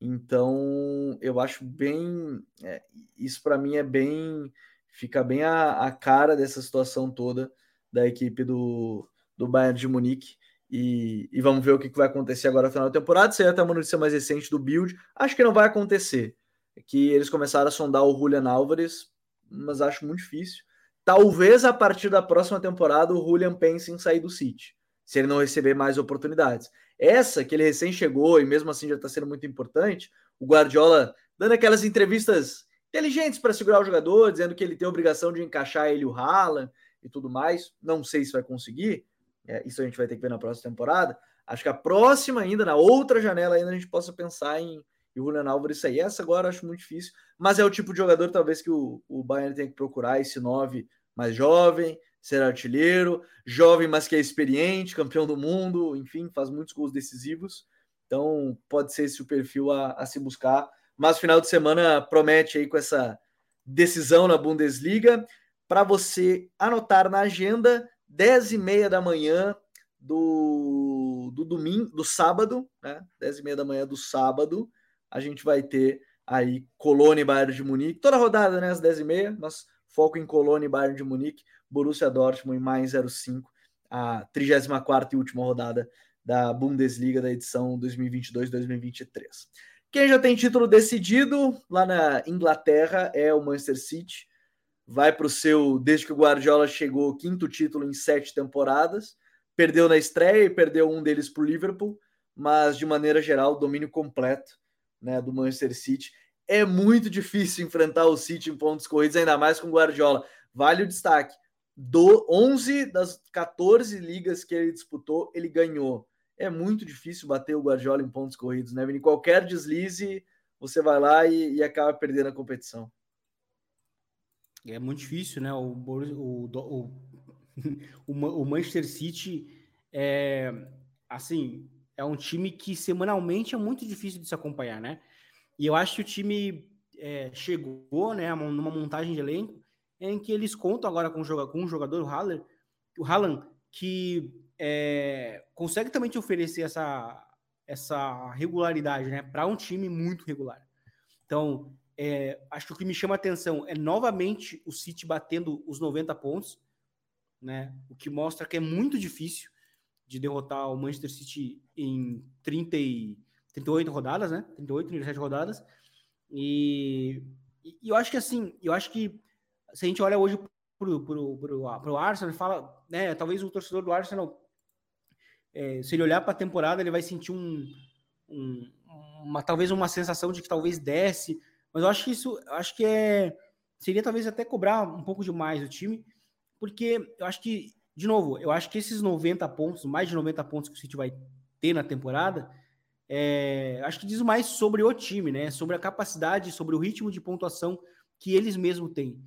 Então, eu acho bem. É, isso para mim é bem. Fica bem a, a, cara dessa situação toda da equipe do, do Bayern de Munique. E, e, vamos ver o que, vai acontecer agora no final da temporada. Se até uma notícia mais recente do Build. Acho que não vai acontecer. É que eles começaram a sondar o Julian Álvares, mas acho muito difícil. Talvez a partir da próxima temporada o Julian pense em sair do City, se ele não receber mais oportunidades. Essa que ele recém chegou e mesmo assim já está sendo muito importante, o Guardiola dando aquelas entrevistas inteligentes para segurar o jogador, dizendo que ele tem a obrigação de encaixar ele o Haaland e tudo mais. Não sei se vai conseguir, é, isso a gente vai ter que ver na próxima temporada. Acho que a próxima ainda, na outra janela ainda, a gente possa pensar em, em Julian Álvares sair. Essa agora acho muito difícil, mas é o tipo de jogador talvez que o, o Bayern tem que procurar, esse 9 mais jovem, ser artilheiro, jovem, mas que é experiente, campeão do mundo, enfim, faz muitos gols decisivos. Então pode ser esse o perfil a, a se buscar. Mas final de semana promete aí com essa decisão na Bundesliga. Para você anotar na agenda, 10 e meia da manhã do, do domingo, do sábado, né? 10 e meia da manhã do sábado, a gente vai ter aí Colônia e Bayern de Munique, toda rodada, né? Às 10 e meia, mas foco em Colônia e Bayern de Munique, Borussia Dortmund e mais 05, a 34 e última rodada da Bundesliga da edição 2022-2023. Quem já tem título decidido lá na Inglaterra é o Manchester City. Vai para o seu, desde que o Guardiola chegou, quinto título em sete temporadas. Perdeu na estreia e perdeu um deles para o Liverpool, mas de maneira geral, domínio completo né, do Manchester City. É muito difícil enfrentar o City em pontos corridos, ainda mais com o Guardiola. Vale o destaque: do 11 das 14 ligas que ele disputou, ele ganhou. É muito difícil bater o Guardiola em pontos corridos, né, Vini? Qualquer deslize, você vai lá e, e acaba perdendo a competição. É muito difícil, né? O, o, o, o Manchester City é assim, é um time que semanalmente é muito difícil de se acompanhar, né? E eu acho que o time é, chegou, né, numa montagem de elenco em que eles contam agora com, com um jogador, o Haller, o Haaland, que é, consegue também te oferecer essa, essa regularidade, né, para um time muito regular. Então, é, acho que o que me chama a atenção é novamente o City batendo os 90 pontos, né, o que mostra que é muito difícil de derrotar o Manchester City em 30 e, 38 rodadas, né, 38, 37 rodadas, e, e eu acho que assim, eu acho que se a gente olha hoje pro, pro, pro, pro Arsenal fala, né, talvez o torcedor do Arsenal, é, se ele olhar para a temporada, ele vai sentir um, um, uma, talvez uma sensação de que talvez desce, mas eu acho que isso, acho que é, seria talvez até cobrar um pouco demais o time, porque eu acho que, de novo, eu acho que esses 90 pontos, mais de 90 pontos que o City vai ter na temporada, é, acho que diz mais sobre o time, né? Sobre a capacidade, sobre o ritmo de pontuação que eles mesmos têm.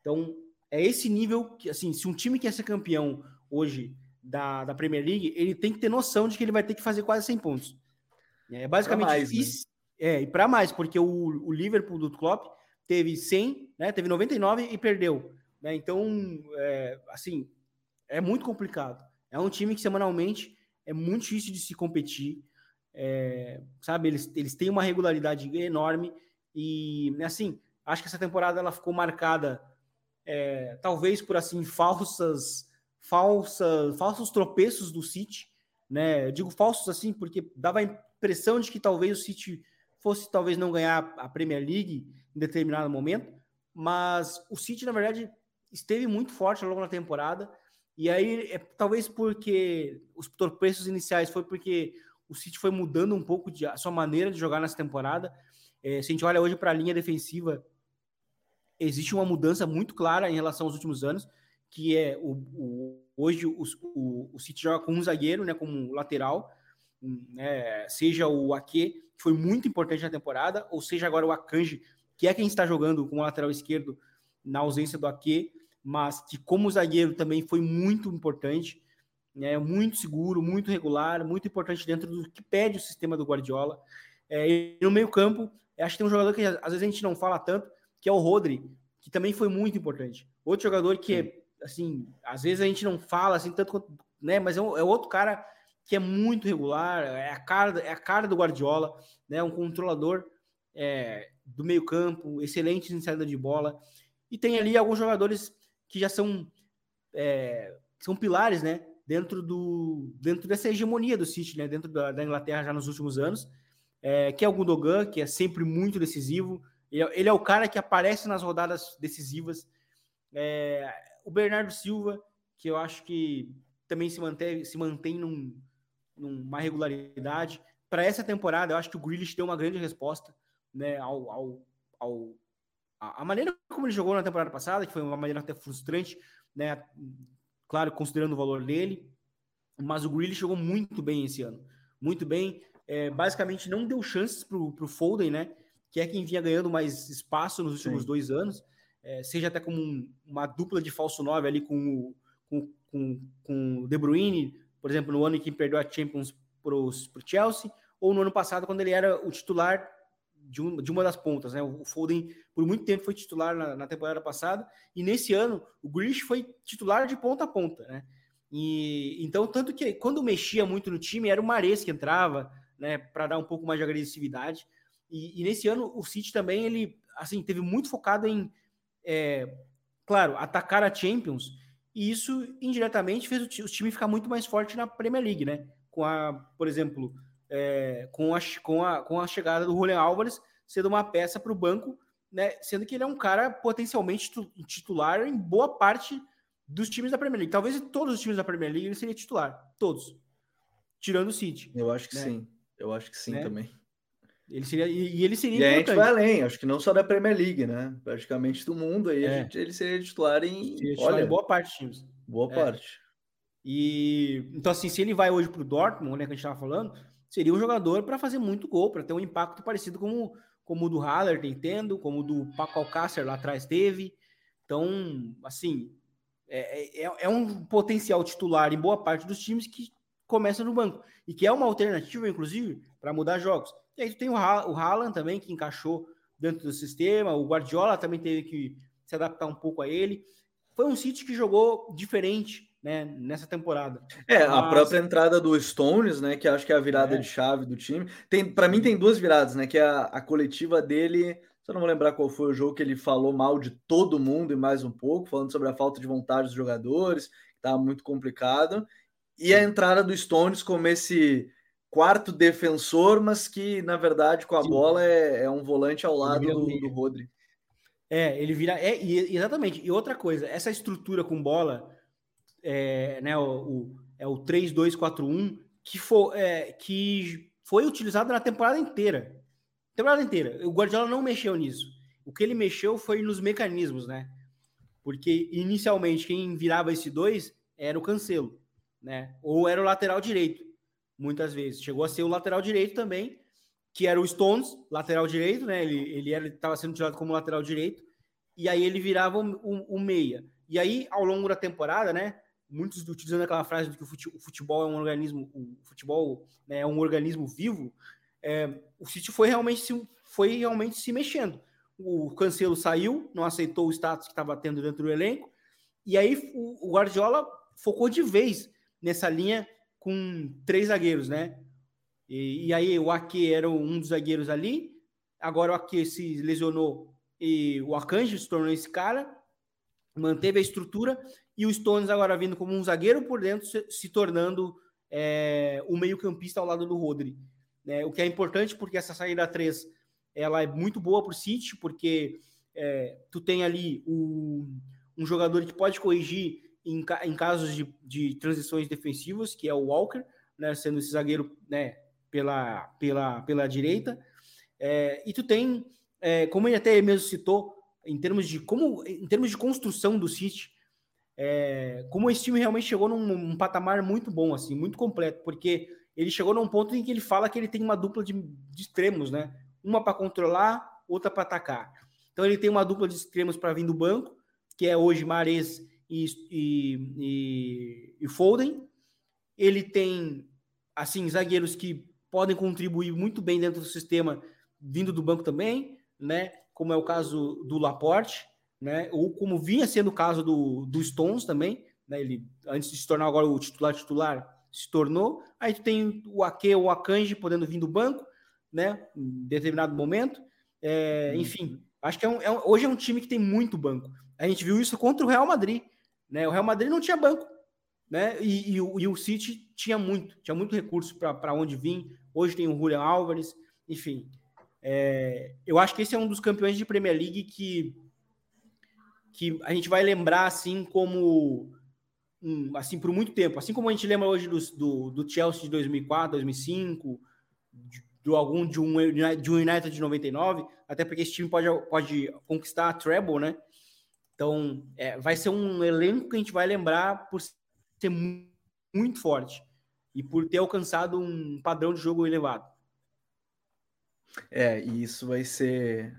Então, é esse nível que, assim, se um time quer ser campeão hoje da, da Premier League, ele tem que ter noção de que ele vai ter que fazer quase 100 pontos. É basicamente mais, isso. Né? É, e para mais, porque o, o Liverpool do Klopp teve 100, né, teve 99 e perdeu. Né? Então, é, assim, é muito complicado. É um time que semanalmente é muito difícil de se competir. É, sabe, eles, eles têm uma regularidade enorme e, assim, acho que essa temporada ela ficou marcada é, talvez por assim falsas, falsas, falsos tropeços do City, né? Eu digo falsos assim porque dava a impressão de que talvez o City fosse talvez não ganhar a Premier League em determinado momento, mas o City na verdade esteve muito forte ao longo da temporada e aí é talvez porque os tropeços iniciais foi porque o City foi mudando um pouco de, a sua maneira de jogar nessa temporada. É, se a gente olha hoje para a linha defensiva, existe uma mudança muito clara em relação aos últimos anos, que é o, o hoje o, o, o, City joga com um zagueiro, né, como lateral, né, seja o Ake, que foi muito importante na temporada, ou seja agora o Akanji, que é quem está jogando com o lateral esquerdo na ausência do Ake, mas que como zagueiro também foi muito importante, né, muito seguro, muito regular, muito importante dentro do que pede o sistema do Guardiola. É, e no meio campo, acho que tem um jogador que às vezes a gente não fala tanto, que é o Rodri, que também foi muito importante. Outro jogador que é, assim, às vezes a gente não fala assim tanto quanto, né, mas é, um, é outro cara que é muito regular, é a cara, é a cara do Guardiola, né, um controlador é, do meio campo, excelente em saída de bola, e tem ali alguns jogadores que já são é, são pilares, né, dentro do dentro dessa hegemonia do City, né, dentro da, da Inglaterra já nos últimos anos, é, que é o Gundogan, que é sempre muito decisivo, é, ele é o cara que aparece nas rodadas decisivas. É, o Bernardo Silva, que eu acho que também se mantém, se mantém num, numa regularidade. Para essa temporada, eu acho que o Grealish deu uma grande resposta né, ao, ao, ao a, a maneira como ele jogou na temporada passada, que foi uma maneira até frustrante, né, claro, considerando o valor dele, mas o Grealish jogou muito bem esse ano, muito bem, é, basicamente não deu chances para o Foden, né, que é quem vinha ganhando mais espaço nos últimos Sim. dois anos, é, seja até como um, uma dupla de falso 9 ali com o, com, com, com o De Bruyne, por exemplo, no ano em que perdeu a Champions para o Chelsea, ou no ano passado, quando ele era o titular de, um, de uma das pontas. Né? O Foden, por muito tempo, foi titular na, na, temporada passada, e nesse ano, o Grish foi titular de ponta a ponta. Né? E, então, tanto que quando mexia muito no time, era o Mares que entrava, né, para dar um pouco mais de agressividade. E, e, nesse ano o City também ele assim teve muito focado em, é, claro, atacar a Champions. E isso indiretamente fez o, time ficar muito mais forte na Premier League, né? com a, por exemplo, é, com, a, com, a, com a chegada do Julian Álvares sendo uma peça para o banco, né? Sendo que ele é um cara potencialmente titular em boa parte dos times da Premier League. Talvez em todos os times da Premier League ele seria titular. Todos. Tirando o City. Eu acho que né? sim. Eu acho que sim né? também. Ele seria, e, ele seria e importante. a gente vai além, acho que não só da Premier League, né? Praticamente do mundo aí, é. gente, ele seria titular em. Seria titular olha, em boa parte dos times. Boa é. parte. E então, assim, se ele vai hoje para o Dortmund, né, que a gente estava falando, seria um jogador para fazer muito gol, para ter um impacto parecido com, como o do Haller tem tendo, como o do Paco Alcácer lá atrás teve. Então, assim, é, é, é, um potencial titular em boa parte dos times que começa no banco e que é uma alternativa, inclusive, para mudar jogos. E aí tem o, ha o Haaland também, que encaixou dentro do sistema, o Guardiola também teve que se adaptar um pouco a ele. Foi um City que jogou diferente né, nessa temporada. É, Mas... a própria entrada do Stones, né, que acho que é a virada é. de chave do time. Tem, para mim tem duas viradas, né, que é a, a coletiva dele, só não vou lembrar qual foi o jogo que ele falou mal de todo mundo e mais um pouco, falando sobre a falta de vontade dos jogadores, que tá muito complicado. E a entrada do Stones como esse quarto defensor, mas que na verdade com a Sim. bola é, é, um volante ao lado do, do Rodri. É, ele vira. É, exatamente. E outra coisa, essa estrutura com bola, é, né, o, o é o 3-2-4-1, que, for, é, que foi utilizado na temporada inteira. Temporada inteira. O Guardiola não mexeu nisso. O que ele mexeu foi nos mecanismos, né? Porque inicialmente quem virava esse dois era o Cancelo né? Ou era o lateral direito, muitas vezes. Chegou a ser o lateral direito também, que era o Stones, lateral direito, né? Ele, ele estava sendo tirado como lateral direito, e aí ele virava o, o, o, meia. E aí, ao longo da temporada, né? Muitos utilizando aquela frase de que o futebol é um organismo, o futebol né, é um organismo vivo. É, o City foi realmente, se, foi realmente se mexendo. O Cancelo saiu, não aceitou o status que estava tendo dentro do elenco, e aí o Guardiola focou de vez nessa linha com três zagueiros, né? E, e aí o Ake era um dos zagueiros ali, agora o Ake se lesionou e o Akanji se tornou esse cara, manteve a estrutura, e o Stones agora vindo como um zagueiro por dentro, se, se tornando é, o meio-campista ao lado do Rodri. Né? O que é importante porque essa saída 3 ela é muito boa para o City, porque é, tu tem ali o, um jogador que pode corrigir em, em casos de, de transições defensivas, que é o Walker, né, sendo esse zagueiro né, pela, pela, pela direita. É, e tu tem, é, como ele até mesmo citou, em termos de como em termos de construção do City, é, como esse time realmente chegou num, num, patamar muito bom, assim, muito completo, porque ele chegou num ponto em que ele fala que ele tem uma dupla de, de extremos, né? Uma para controlar, outra para atacar. Então ele tem uma dupla de extremos para vir do banco, que é hoje Mares e, e, e, Foden. Ele tem, assim, zagueiros que podem contribuir muito bem dentro do sistema, vindo do banco também, né? Como é o caso do Laporte, né? Ou como vinha sendo o caso do, do Stones também, né? Ele, antes de se tornar agora o titular titular, se tornou. Aí tu tem o Ake ou o Akanji podendo vir do banco, né? Em determinado momento. É, hum. Enfim, acho que é um, é um, hoje é um time que tem muito banco. A gente viu isso contra o Real Madrid. Né? O Real Madrid não tinha banco, né? E, e, e o City tinha muito, tinha muito recurso para onde vir. Hoje tem o Julian Álvares, enfim. É, eu acho que esse é um dos campeões de Premier League que, que a gente vai lembrar assim como assim por muito tempo, assim como a gente lembra hoje do, do, do Chelsea de 2004, 2005, de, de algum de um, de um United de 99, até porque esse time pode, pode conquistar a treble, né? Então, é, vai ser um elenco que a gente vai lembrar por ser muito forte e por ter alcançado um padrão de jogo elevado. É, e isso vai ser.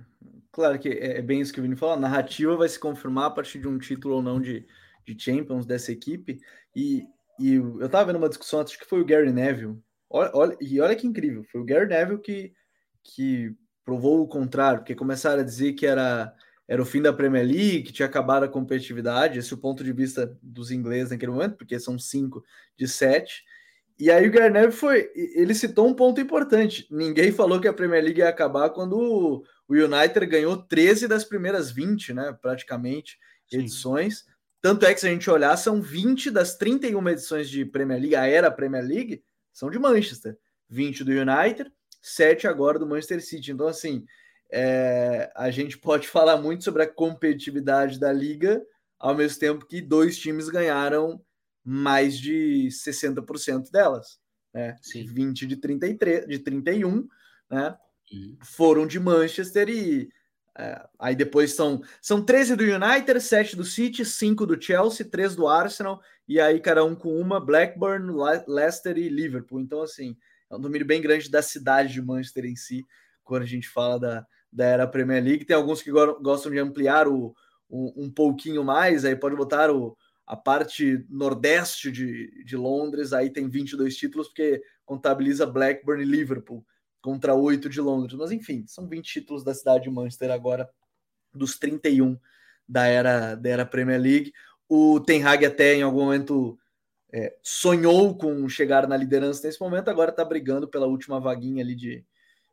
Claro que é, é bem isso que o Vini falou, a narrativa vai se confirmar a partir de um título ou não de, de Champions dessa equipe. E, e eu tava vendo uma discussão, acho que foi o Gary Neville. Olha, olha, e olha que incrível, foi o Gary Neville que, que provou o contrário, porque começaram a dizer que era era o fim da Premier League, que tinha acabado a competitividade, esse é o ponto de vista dos ingleses naquele momento, porque são cinco de sete. E aí o Garnett foi, ele citou um ponto importante. Ninguém falou que a Premier League ia acabar quando o United ganhou 13 das primeiras 20, né, praticamente, Sim. edições. Tanto é que se a gente olhar, são 20 das 31 edições de Premier League, a era Premier League, são de Manchester. 20 do United, 7 agora do Manchester City. Então, assim, é, a gente pode falar muito sobre a competitividade da liga, ao mesmo tempo que dois times ganharam mais de 60% delas. Né? Sim. 20 de 33, de 31, né? Uhum. Foram de Manchester e é, aí depois são, são 13 do United, 7 do City, 5 do Chelsea, 3 do Arsenal, e aí cada um com uma, Blackburn, Leicester e Liverpool. Então, assim, é um domínio bem grande da cidade de Manchester em si, quando a gente fala da, da era Premier League. Tem alguns que gostam de ampliar o, um, um pouquinho mais, aí pode botar o, a parte nordeste de, de Londres, aí tem 22 títulos, porque contabiliza Blackburn e Liverpool contra 8 de Londres. Mas enfim, são 20 títulos da cidade de Manchester agora, dos 31 da era, da era Premier League. O Ten Hag até em algum momento é, sonhou com chegar na liderança nesse momento, agora está brigando pela última vaguinha ali de,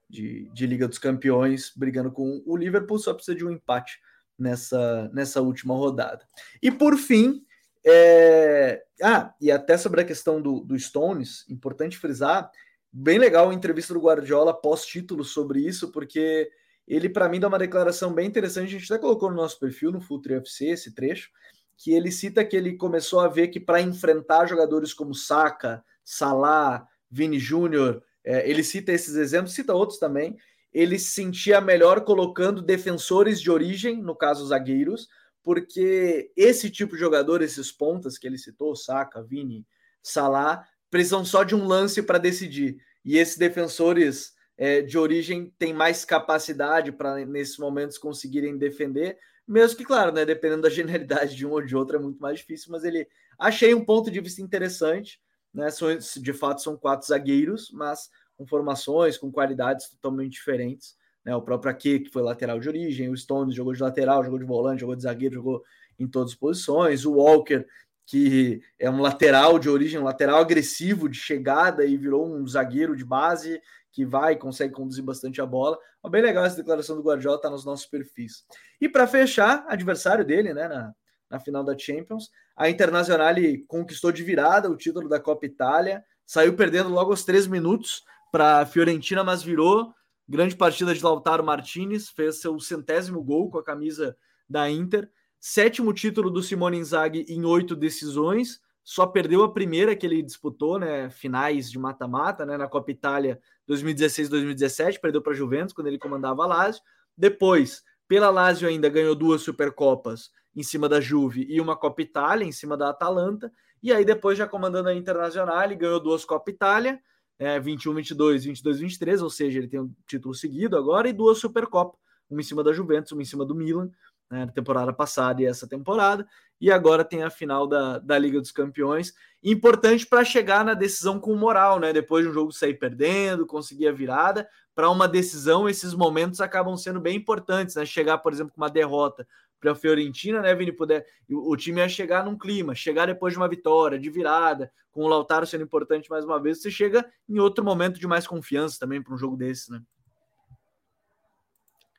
de, de, Liga dos Campeões, brigando com o Liverpool, só precisa de um empate nessa, nessa última rodada. E por fim, é... ah, e até sobre a questão do, do Stones, importante frisar, bem legal a entrevista do Guardiola pós-título sobre isso, porque ele, para mim, dá uma declaração bem interessante. A gente até colocou no nosso perfil, no Futre FC, esse trecho, que ele cita que ele começou a ver que para enfrentar jogadores como Saka, Salah, Vini Júnior, é, ele cita esses exemplos, cita outros também. Ele se sentia melhor colocando defensores de origem, no caso zagueiros, porque esse tipo de jogador, esses pontas que ele citou, Saka, Vini, Salah, precisam só de um lance para decidir. E esses defensores é, de origem têm mais capacidade para, nesses momentos, conseguirem defender. Mesmo que, claro, né, dependendo da genialidade de um ou de outro, é muito mais difícil, mas ele achei um ponto de vista interessante. Né? São, de fato, são quatro zagueiros, mas com formações, com qualidades totalmente diferentes. Né? O próprio Ake, que foi lateral de origem, o Stones jogou de lateral, jogou de volante, jogou de zagueiro, jogou em todas as posições. O Walker que é um lateral de origem, um lateral agressivo de chegada e virou um zagueiro de base que vai e consegue conduzir bastante a bola. Bem legal essa declaração do Guardiola, tá nos nossos perfis. E para fechar, adversário dele, né, na, na final da Champions, a Internacional conquistou de virada o título da Copa Itália, saiu perdendo logo aos três minutos para a Fiorentina, mas virou. Grande partida de Lautaro Martinez, fez seu centésimo gol com a camisa da Inter. Sétimo título do Simone Inzaghi em oito decisões, só perdeu a primeira que ele disputou, né? Finais de mata-mata, né? Na Copa Itália 2016-2017, perdeu para a Juventus quando ele comandava a Lazio. Depois, pela Lazio ainda ganhou duas Supercopas em cima da Juve e uma Copa Itália em cima da Atalanta. E aí depois já comandando a Internacional, ele ganhou duas Copa Itália, é, 21, 22, 22, 23, ou seja, ele tem um título seguido agora e duas Supercopas, uma em cima da Juventus, uma em cima do Milan né, temporada passada e essa temporada, e agora tem a final da, da Liga dos Campeões. Importante para chegar na decisão com moral, né? Depois de um jogo sair perdendo, conseguir a virada, para uma decisão, esses momentos acabam sendo bem importantes, né? Chegar, por exemplo, com uma derrota para a Fiorentina, né, Vini? Puder, o time ia chegar num clima, chegar depois de uma vitória, de virada, com o Lautaro sendo importante mais uma vez, você chega em outro momento de mais confiança também para um jogo desse, né?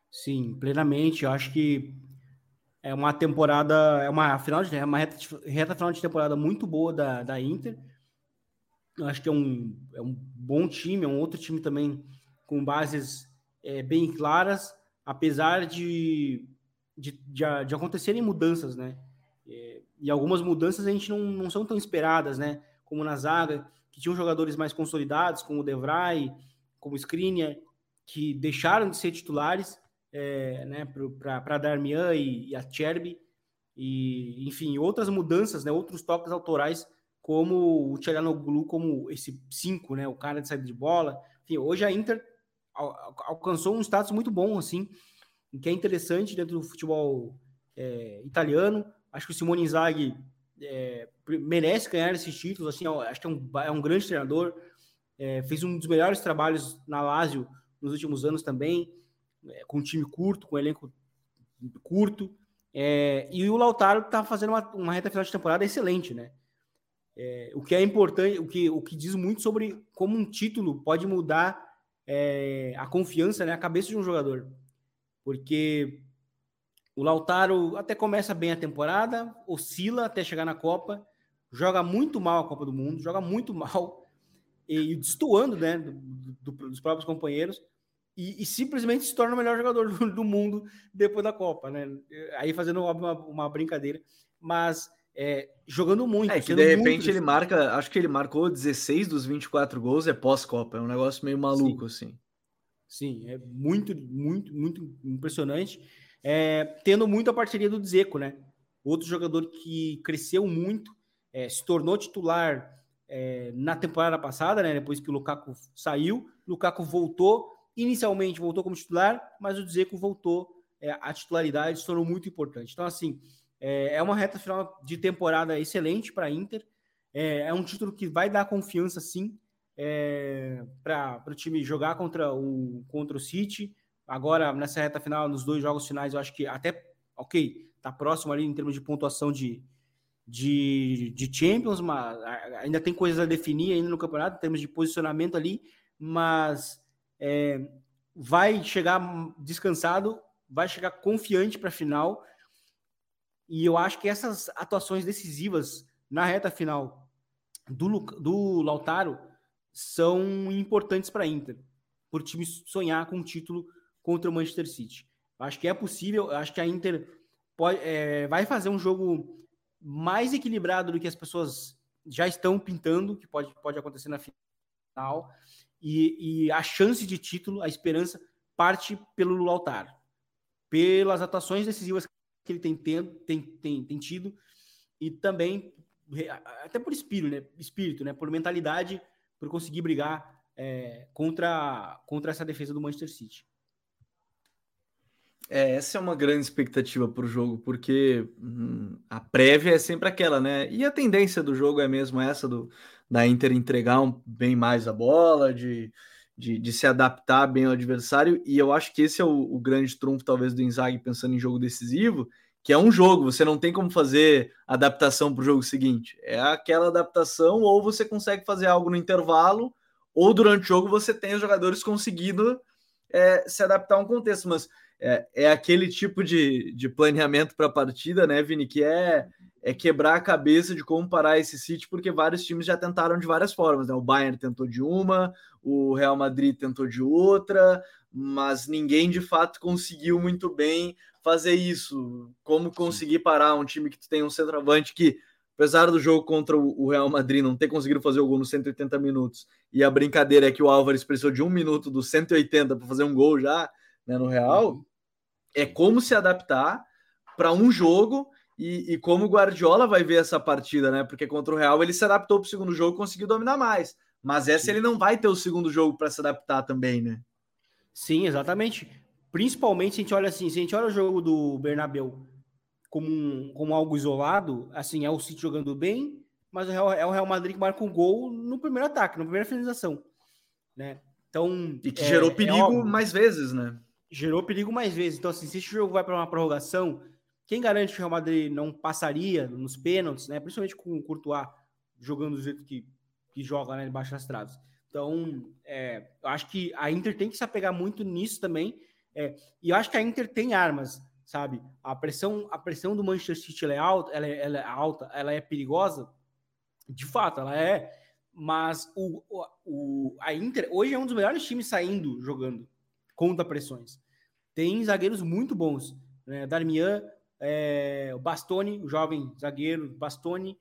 Sim, plenamente. Eu acho que é uma temporada, é uma final de é uma reta, reta final de temporada muito boa da, da Inter. Eu acho que é um, é um bom time, é um outro time também com bases é, bem claras, apesar de, de, de, de acontecerem mudanças, né? É, e algumas mudanças a gente não, não são tão esperadas, né? Como na zaga, que tinham jogadores mais consolidados, como o Devray, como o Skriniar, que deixaram de ser titulares é, né, para Darmian e, e a Cherby, e enfim, outras mudanças, né, outros toques autorais, como o Tchalanoglu, como esse 5, né, o cara de saída de bola. Enfim, hoje a Inter alcançou um status muito bom, assim, que é interessante dentro do futebol é, italiano. Acho que o Simone Inzaghi é, merece ganhar esses títulos, assim, acho que é um, é um grande treinador, é, fez um dos melhores trabalhos na Lazio nos últimos anos também é, com um time curto, com um elenco curto. É, e o Lautaro está fazendo uma, uma, reta final de temporada excelente, né? É, o que é importante, o que, o que diz muito sobre como um título pode mudar é, a confiança, né, a cabeça de um jogador. Porque o Lautaro até começa bem a temporada, oscila até chegar na Copa, joga muito mal a Copa do Mundo, joga muito mal. e destoando né, do, do, dos próprios companheiros e, e, simplesmente se torna o melhor jogador do, do, mundo depois da Copa, né? Aí fazendo uma, uma brincadeira, mas é, jogando muito. É que de repente ele marca, acho que ele marcou 16 dos 24 gols, é pós-Copa, é um negócio meio maluco, Sim. assim. Sim, é muito, muito, muito impressionante. É, tendo muito a parceria do Dzeko, né? Outro jogador que cresceu muito, é, se tornou titular é, na temporada passada, né? Depois que o Lukaku saiu, Lukaku voltou, inicialmente voltou como titular, mas o Dzeko voltou é, à titularidade, se tornou muito importante. Então, assim, é, é uma reta final de temporada excelente para a Inter. É, é, um título que vai dar confiança, sim, é, para o time jogar contra o, contra o City. Agora, nessa reta final, nos dois jogos finais, eu acho que até, ok, tá próximo ali em termos de pontuação de, de, de Champions, mas ainda tem coisas a definir ainda no campeonato, em termos de posicionamento ali, mas é, vai chegar descansado, vai chegar confiante para a final. E eu acho que essas atuações decisivas na reta final do, do Lautaro são importantes para a Inter, por time sonhar com um título contra o Manchester City. Eu acho que é possível, acho que a Inter pode, é, vai fazer um jogo mais equilibrado do que as pessoas já estão pintando, que pode, pode acontecer na final, e, e a chance de título, a esperança, parte pelo Lautaro, pelas atuações decisivas que ele tem, tem, tem, tem tido, e também até por espírito, né? Espírito, né? Por mentalidade por conseguir brigar é, contra, contra essa defesa do Manchester City. É, essa é uma grande expectativa para o jogo, porque hum, a prévia é sempre aquela, né? E a tendência do jogo é mesmo essa do, da Inter entregar um, bem mais a bola, de, de, de, se adaptar bem ao adversário, e eu acho que esse é o, o grande trunfo, talvez, do Inzaghi pensando em jogo decisivo, que é um jogo, você não tem como fazer adaptação para o jogo seguinte. É aquela adaptação, ou você consegue fazer algo no intervalo, ou durante o jogo você tem os jogadores conseguindo é, se adaptar a um contexto. Mas é, é aquele tipo de, de planeamento para a partida, né, Vini, que é, é quebrar a cabeça de como parar esse City, porque vários times já tentaram de várias formas. Né? O Bayern tentou de uma, o Real Madrid tentou de outra, mas ninguém de fato conseguiu muito bem fazer isso. Como conseguir parar um time que tem um centroavante que, apesar do jogo contra o Real Madrid não ter conseguido fazer o gol nos 180 minutos, e a brincadeira é que o Álvares precisou de um minuto dos 180 para fazer um gol já né, no Real, uhum. é como se adaptar para um jogo e, e, como o Guardiola vai ver essa partida, né? Porque contra o Real ele se adaptou para o segundo jogo e conseguiu dominar mais. Mas essa Sim. ele não vai ter o segundo jogo para se adaptar também, né? Sim, exatamente. Principalmente se a gente olha assim, se a gente olha o jogo do Bernabéu como, um, como algo isolado, assim, é o City jogando bem, mas é o Real Madrid que marca um gol no primeiro ataque, na primeira finalização, né? Então, e que é, gerou é perigo é mais vezes, né? Gerou perigo mais vezes. Então, assim, se esse jogo vai para uma prorrogação, quem garante que o Real Madrid não passaria nos pênaltis, né? Principalmente com o Courtois jogando do jeito que, que joga, né? Debaixo das traves. Então, é, eu acho que a Inter tem que se apegar muito nisso também. É, e eu acho que a Inter tem armas, sabe? A pressão, a pressão do Manchester City é alta, ela é, ela é alta, ela é perigosa. De fato, ela é. Mas o, o, a Inter hoje é um dos melhores times saindo jogando contra pressões. Tem zagueiros muito bons. Né? Darmian, é, o Bastoni, o jovem zagueiro Bastoni,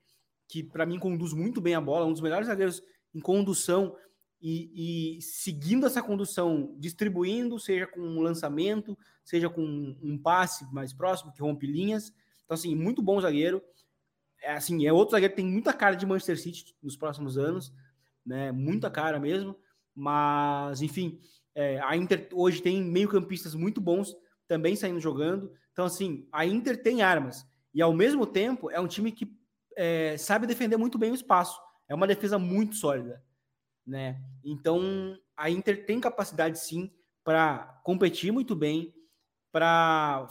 que para mim conduz muito bem a bola, um dos melhores zagueiros em condução e, e, seguindo essa condução, distribuindo, seja com um lançamento, seja com um passe mais próximo, que rompe linhas. Então, assim, muito bom zagueiro. É, assim, é outro zagueiro que tem muita cara de Manchester City nos próximos anos, né? Muita cara mesmo. Mas, enfim, é, a Inter hoje tem meio-campistas muito bons também saindo jogando. Então, assim, a Inter tem armas. E ao mesmo tempo é um time que é, sabe defender muito bem o espaço. É uma defesa muito sólida né? Então a Inter tem capacidade sim para competir muito bem, para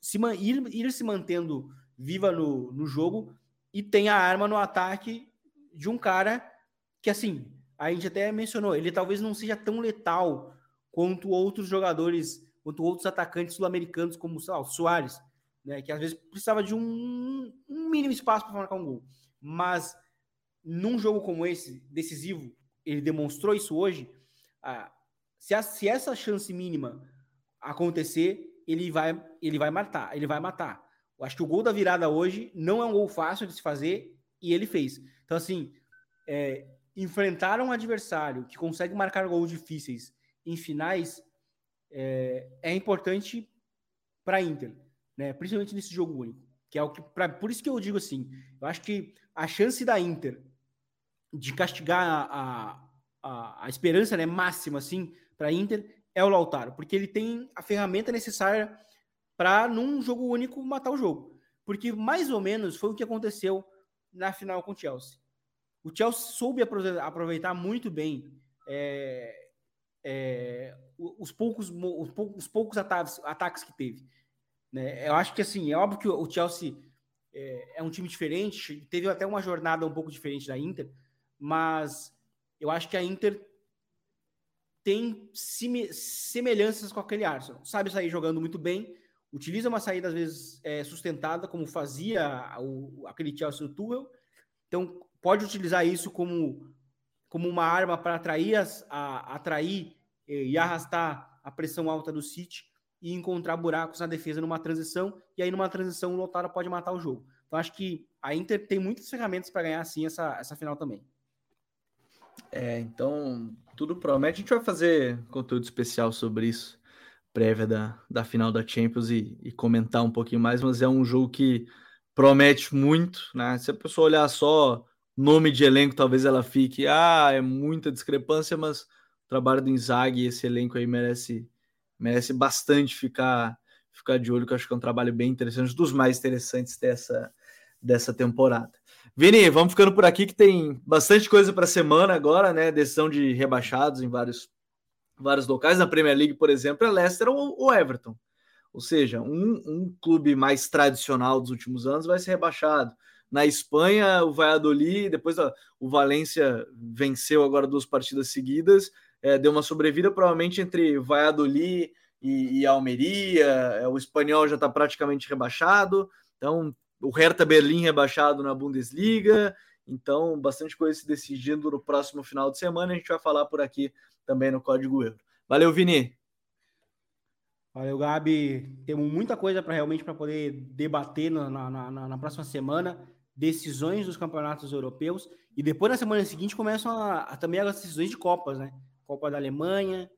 se, ir, ir se mantendo viva no, no jogo e tem a arma no ataque de um cara que assim a gente até mencionou, ele talvez não seja tão letal quanto outros jogadores, quanto outros atacantes sul-americanos como o Soares, né, que às vezes precisava de um, um mínimo espaço para marcar um gol. Mas num jogo como esse, decisivo, ele demonstrou isso hoje. Ah, se, a, se essa chance mínima acontecer, ele vai, ele vai matar, ele vai matar. Eu acho que o gol da virada hoje não é um gol fácil de se fazer e ele fez. Então, assim, é, enfrentar um adversário que consegue marcar gols difíceis em finais é, é importante para a Inter, né? principalmente nesse jogo único. Que é o que, pra, por isso que eu digo assim, eu acho que a chance da Inter de castigar a, a, a esperança né, máxima assim, para a Inter é o Lautaro, porque ele tem a ferramenta necessária para, num jogo único, matar o jogo. Porque mais ou menos foi o que aconteceu na final com o Chelsea. O Chelsea soube aproveitar muito bem é, é, os poucos, os poucos, os poucos ataques, ataques, que teve. Né? Eu acho que assim, é óbvio que o Chelsea é, é, um time diferente, teve até uma jornada um pouco diferente da Inter, mas eu acho que a Inter tem semelhanças com aquele Arsenal. Sabe sair jogando muito bem, utiliza uma saída às vezes é, sustentada, como fazia o, aquele Chelsea do Tuchel. Então pode utilizar isso como, como uma arma para atrair, as, a, atrair e arrastar a pressão alta do City e encontrar buracos na defesa numa transição. E aí numa transição o Lotaro pode matar o jogo. Então acho que a Inter tem muitas ferramentas para ganhar assim essa, essa final também. É, então tudo promete. A gente vai fazer conteúdo especial sobre isso, prévia da, da final da Champions e, e comentar um pouquinho mais, mas é um jogo que promete muito, né? Se a pessoa olhar só nome de elenco, talvez ela fique, ah, é muita discrepância, mas o trabalho do Inzaghi, esse elenco aí merece merece bastante ficar ficar de olho, que eu acho que é um trabalho bem interessante, dos mais interessantes dessa dessa temporada. Vini, vamos ficando por aqui que tem bastante coisa para semana agora, né? Decisão de rebaixados em vários, vários locais. Na Premier League, por exemplo, é Leicester ou, ou Everton. Ou seja, um, um, clube mais tradicional dos últimos anos vai ser rebaixado. Na Espanha, o Valladolid, depois o Valência venceu agora duas partidas seguidas, é, deu uma sobrevida provavelmente entre Valladolid e, e Almeria. É, o espanhol já está praticamente rebaixado. Então, o Hertha Berlim rebaixado na Bundesliga. Então, bastante coisa se decidindo no próximo final de semana. A gente vai falar por aqui também no Código Euro. Valeu, Vini. Valeu, Gabi. Temos muita coisa para realmente para poder debater na, na, na, na, próxima semana. Decisões dos campeonatos europeus. E depois, na semana seguinte, começam a, a, também as decisões de Copas, né? Copa da Alemanha.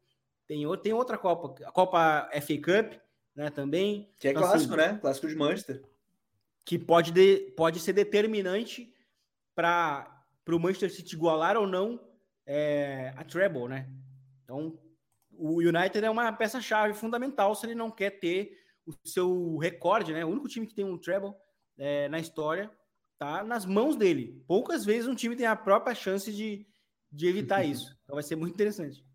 Tem, tem outra Copa, a Copa FA Cup, né? Também. Que é então, clássico, assim, né? Clássico de Manchester que pode, de, pode ser determinante para o Manchester City igualar ou não é, a treble, né? Então, o United é uma peça-chave fundamental se ele não quer ter o seu recorde, né? O único time que tem um treble é, na história tá nas mãos dele. Poucas vezes um time tem a própria chance de, de evitar isso. Então vai ser muito interessante.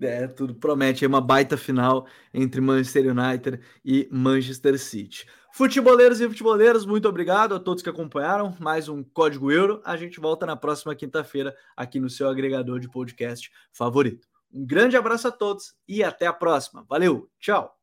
É, tudo promete é uma baita final entre Manchester United e Manchester City. Futeboleiros e futeboleiras, muito obrigado a todos que acompanharam. Mais um Código Euro. A gente volta na próxima quinta-feira aqui no seu agregador de podcast favorito. Um grande abraço a todos e até a próxima. Valeu, tchau.